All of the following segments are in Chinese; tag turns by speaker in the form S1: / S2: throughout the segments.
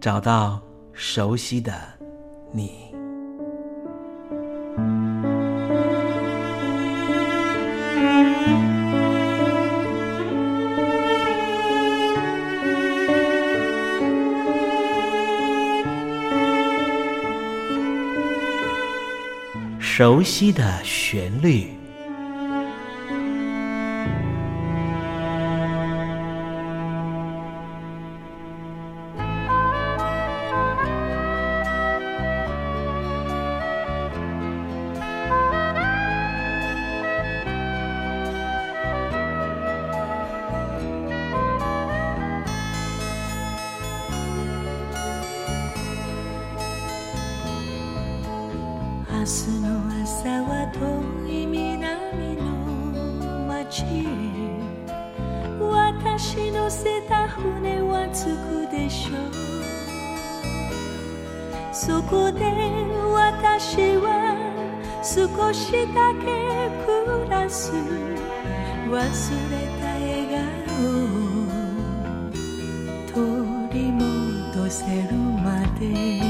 S1: 找到熟悉的你，熟悉的旋律。
S2: せた船は着くでしょうそこで私は少しだけ暮らす。忘れた笑顔を取り戻せるまで。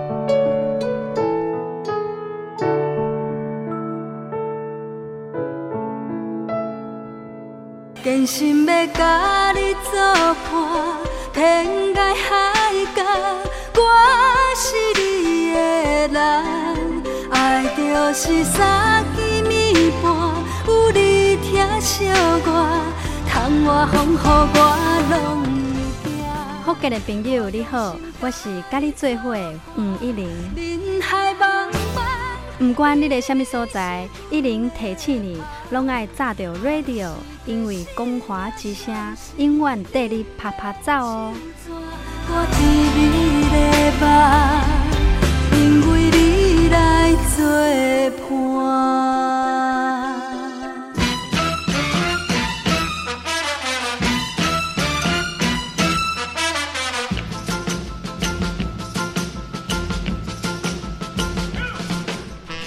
S2: 真心要甲你作伴，天涯海角，我是你的人。爱就是三更暝半，有你疼惜我，窗外风雨我拢会惊。
S3: 福建的朋友你好，我是甲你做伙的黄一玲。不管你在什么所在，一零提醒你，拢爱炸着 radio，因为光华之声永远带你啪啪走哦。
S2: 我，因为你来作伴。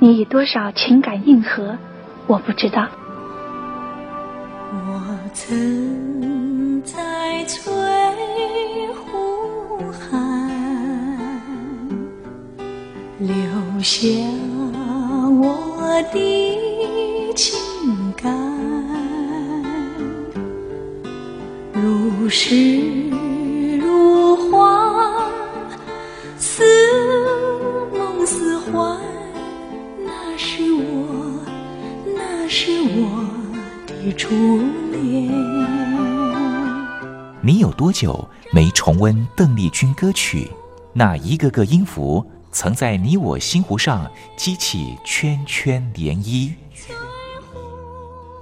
S4: 你以多少情感应和，我不知道。
S2: 我曾在翠湖畔留下我的情感，如诗如画，似梦似幻。是我的初恋。
S5: 你有多久没重温邓丽君歌曲？那一个个音符，曾在你我心湖上激起圈圈涟漪。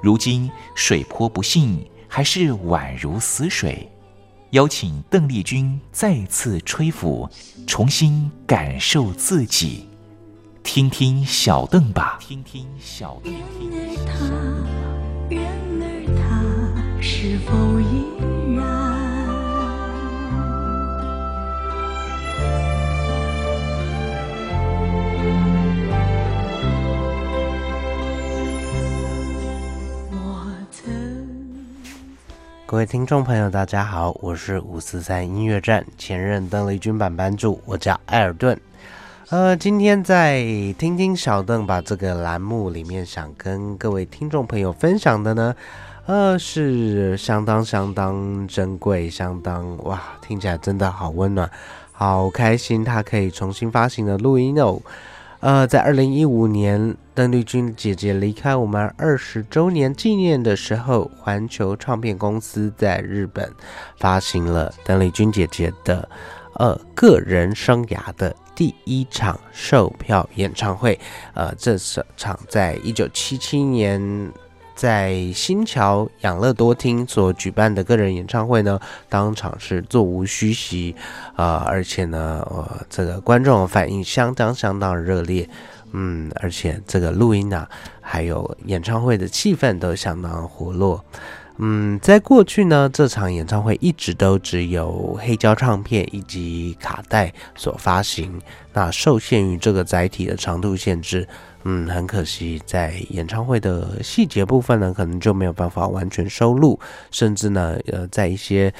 S5: 如今水波不兴，还是宛如死水。邀请邓丽君再次吹拂，重新感受自己。听听小邓吧。听听小邓。
S2: 然而他是否依然？
S6: 各位听众朋友，大家好，我是五四三音乐站前任邓丽君版班主，我叫艾尔顿。呃，今天在听听小邓把这个栏目里面想跟各位听众朋友分享的呢，呃，是相当相当珍贵，相当哇，听起来真的好温暖，好开心，它可以重新发行的录音哦。呃，在二零一五年邓丽君姐姐离开我们二十周年纪念的时候，环球唱片公司在日本发行了邓丽君姐姐的呃个人生涯的。第一场售票演唱会，呃，这场在一九七七年在新桥养乐多厅所举办的个人演唱会呢，当场是座无虚席，啊，而且呢，呃，这个观众反应相当相当热烈，嗯，而且这个录音啊，还有演唱会的气氛都相当活络。嗯，在过去呢，这场演唱会一直都只有黑胶唱片以及卡带所发行。那受限于这个载体的长度限制，嗯，很可惜，在演唱会的细节部分呢，可能就没有办法完全收录，甚至呢，呃，在一些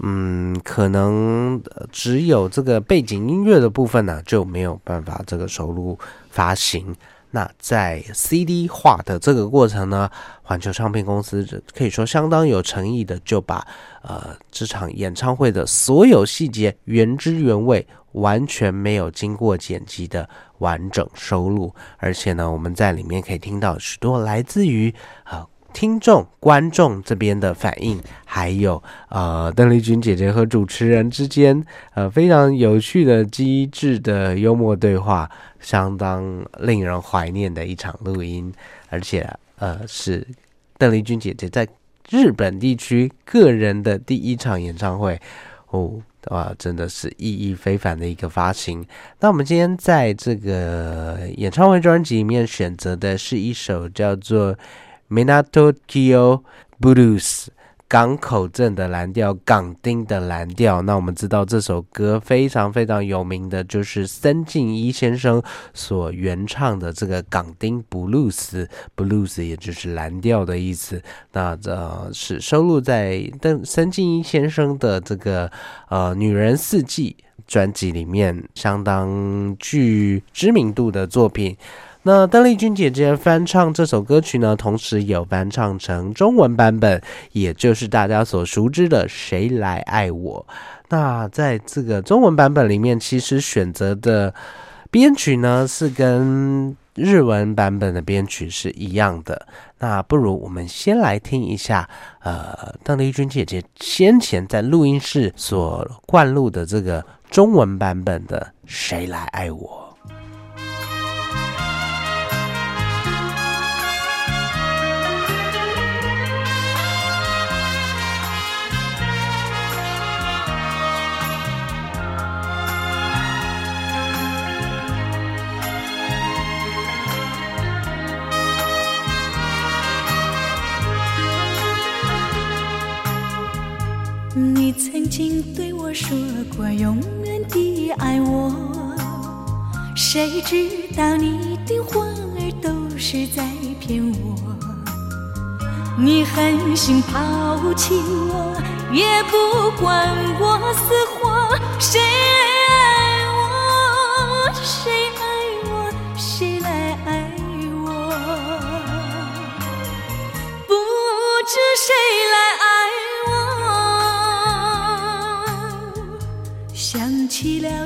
S6: 嗯，可能只有这个背景音乐的部分呢，就没有办法这个收录发行。那在 CD 化的这个过程呢，环球唱片公司可以说相当有诚意的，就把呃这场演唱会的所有细节原汁原味，完全没有经过剪辑的完整收录，而且呢，我们在里面可以听到许多来自于呃。听众、观众这边的反应，还有呃，邓丽君姐姐和主持人之间呃非常有趣的、机智的幽默对话，相当令人怀念的一场录音，而且呃是邓丽君姐姐在日本地区个人的第一场演唱会哦，哇，真的是意义非凡的一个发行。那我们今天在这个演唱会专辑里面选择的是一首叫做。Minato Kyo blues。港口镇的蓝调，港丁的蓝调。那我们知道这首歌非常非常有名的，就是森进一先生所原唱的这个港丁布鲁斯，blues 也就是蓝调的意思。那这是收录在邓森进一先生的这个呃《女人四季》专辑里面相当具知名度的作品。那邓丽君姐姐翻唱这首歌曲呢，同时有翻唱成中文版本，也就是大家所熟知的《谁来爱我》。那在这个中文版本里面，其实选择的编曲呢是跟日文版本的编曲是一样的。那不如我们先来听一下，呃，邓丽君姐姐先前在录音室所灌录的这个中文版本的《谁来爱我》。
S2: 你曾经对我说过永远的爱我，谁知道你的话儿都是在骗我？你狠心抛弃我，也不管我死活。谁爱我？谁爱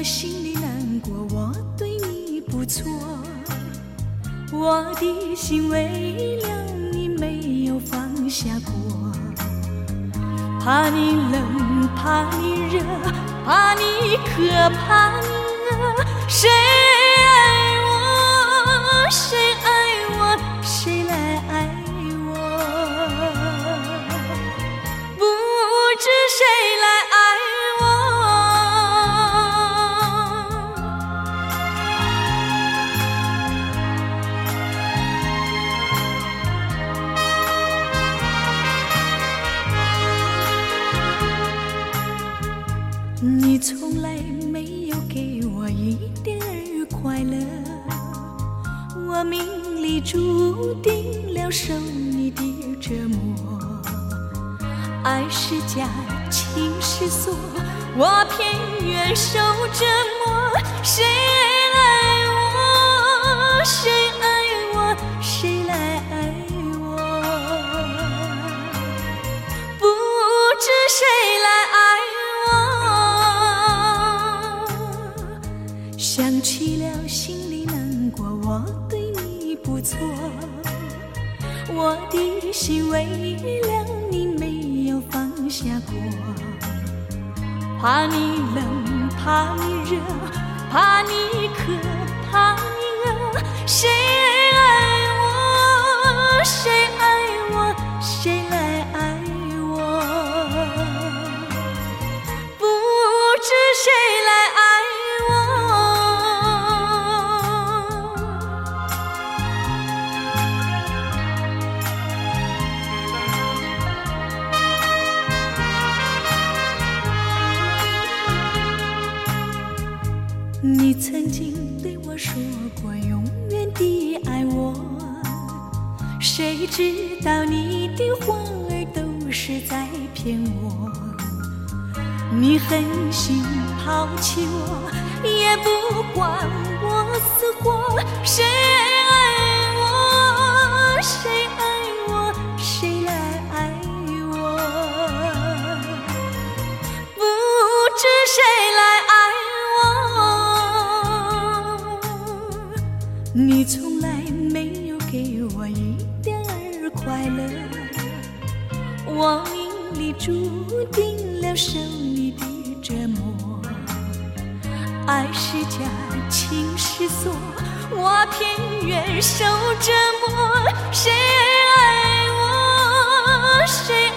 S2: 我，心里难过。我对你不错，我的心为了你没有放下过。怕你冷，怕你热，怕你渴，怕你饿。谁爱我？谁来没有给我一点儿快乐，我命里注定了受你的折磨。爱是假，情是锁，我偏愿受折磨。谁爱我？谁爱我？谁来爱我？不知谁我的心为了你没有放下过。怕你冷，怕你热，怕你渴，怕你饿。谁爱我？谁狠心抛弃我，也不管我死活。谁爱我？谁爱我？谁来爱我？不知谁来爱我。你从来没有给我一点儿快乐，我命里注定了受你的折磨。爱是假，情是锁，我偏愿受折磨。谁爱我？谁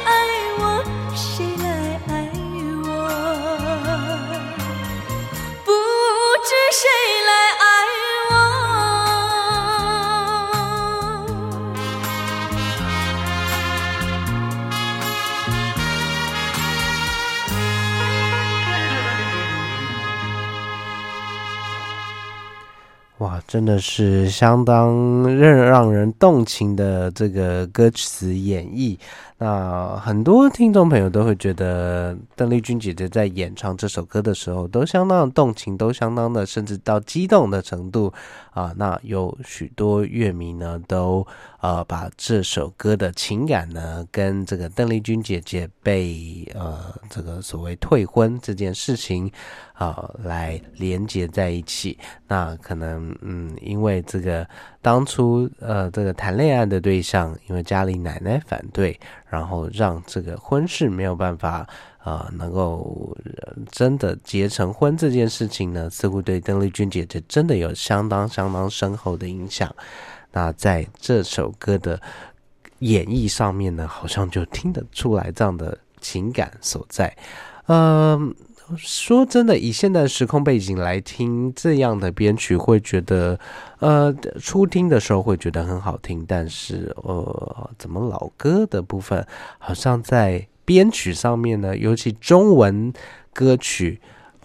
S6: 真的是相当让让人动情的这个歌词演绎。那很多听众朋友都会觉得邓丽君姐姐在演唱这首歌的时候，都相当动情，都相当的甚至到激动的程度啊。那有许多乐迷呢，都呃把这首歌的情感呢，跟这个邓丽君姐姐被呃这个所谓退婚这件事情啊来连接在一起。那可能嗯，因为这个当初呃这个谈恋爱的对象，因为家里奶奶反对。然后让这个婚事没有办法，呃，能够真的结成婚这件事情呢，似乎对邓丽君姐姐真的有相当相当深厚的影响。那在这首歌的演绎上面呢，好像就听得出来这样的情感所在。嗯，说真的，以现在时空背景来听这样的编曲，会觉得。呃，初听的时候会觉得很好听，但是呃，怎么老歌的部分好像在编曲上面呢？尤其中文歌曲、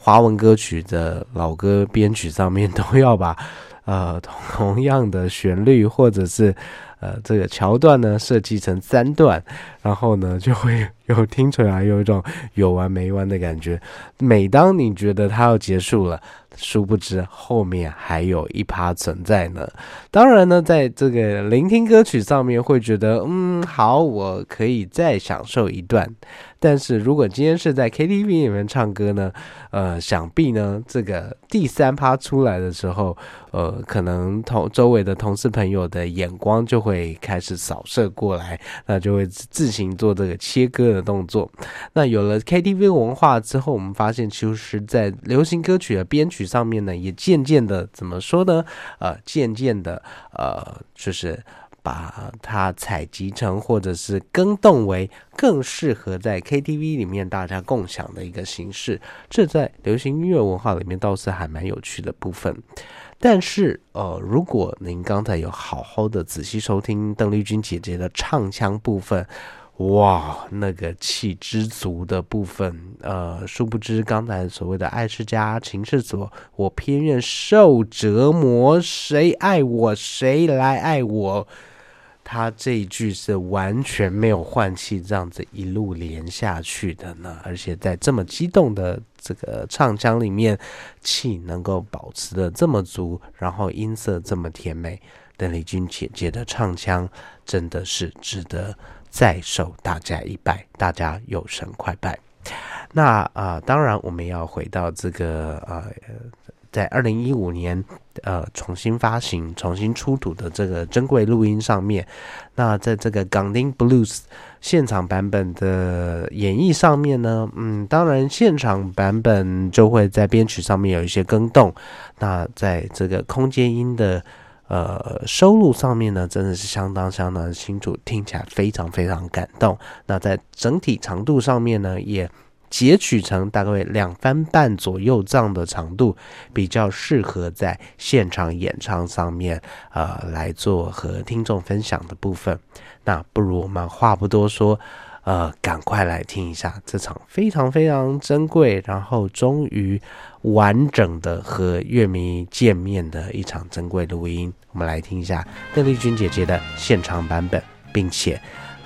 S6: 华文歌曲的老歌编曲上面，都要把 呃同样的旋律或者是呃这个桥段呢设计成三段，然后呢就会有听出来有一种有完没完的感觉。每当你觉得它要结束了。殊不知后面还有一趴存在呢。当然呢，在这个聆听歌曲上面会觉得，嗯，好，我可以再享受一段。但是如果今天是在 KTV 里面唱歌呢，呃，想必呢，这个第三趴出来的时候，呃，可能同周围的同事朋友的眼光就会开始扫射过来，那就会自行做这个切割的动作。那有了 KTV 文化之后，我们发现，其实，在流行歌曲的编曲上面呢，也渐渐的怎么说呢？呃，渐渐的，呃，就是。把它采集成，或者是更动为更适合在 KTV 里面大家共享的一个形式，这在流行音乐文化里面倒是还蛮有趣的部分。但是，呃，如果您刚才有好好的仔细收听邓丽君姐姐的唱腔部分，哇，那个气之足的部分，呃，殊不知刚才所谓的爱是家，情是所，我偏愿受折磨，谁爱我，谁来爱我。他这一句是完全没有换气，这样子一路连下去的呢，而且在这么激动的这个唱腔里面，气能够保持的这么足，然后音色这么甜美，邓丽君姐姐的唱腔真的是值得再受大家一拜，大家有神快拜。那啊，当然我们要回到这个呃。在二零一五年，呃，重新发行、重新出土的这个珍贵录音上面，那在这个《Ganglin Blues》现场版本的演绎上面呢，嗯，当然现场版本就会在编曲上面有一些更动。那在这个空间音的呃收录上面呢，真的是相当相当清楚，听起来非常非常感动。那在整体长度上面呢，也。截取成大概两番半左右这样的长度，比较适合在现场演唱上面，呃，来做和听众分享的部分。那不如我们话不多说，呃，赶快来听一下这场非常非常珍贵，然后终于完整的和乐迷见面的一场珍贵录音。我们来听一下邓丽君姐姐的现场版本，并且。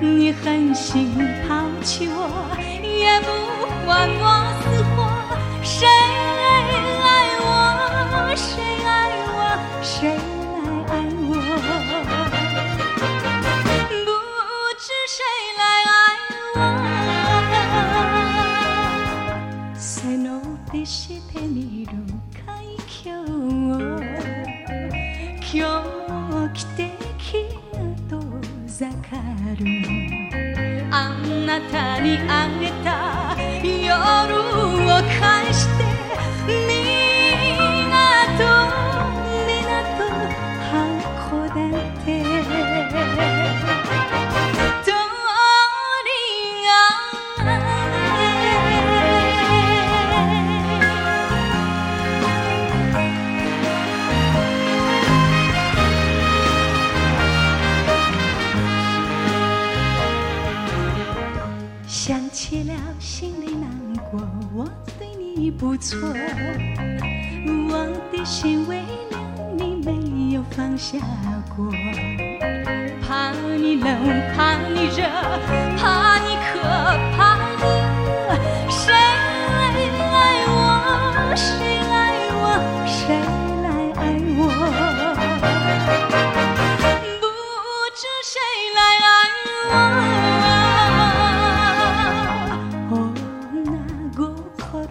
S2: 你狠心抛弃我，也不管我死活。谁爱我？谁爱我？谁たにあげた夜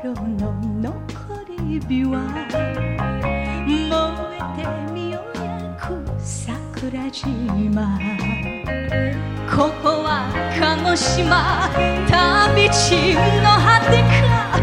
S2: 心の残り火は燃えてみようやく桜島。ここは鹿児島。旅路の果てか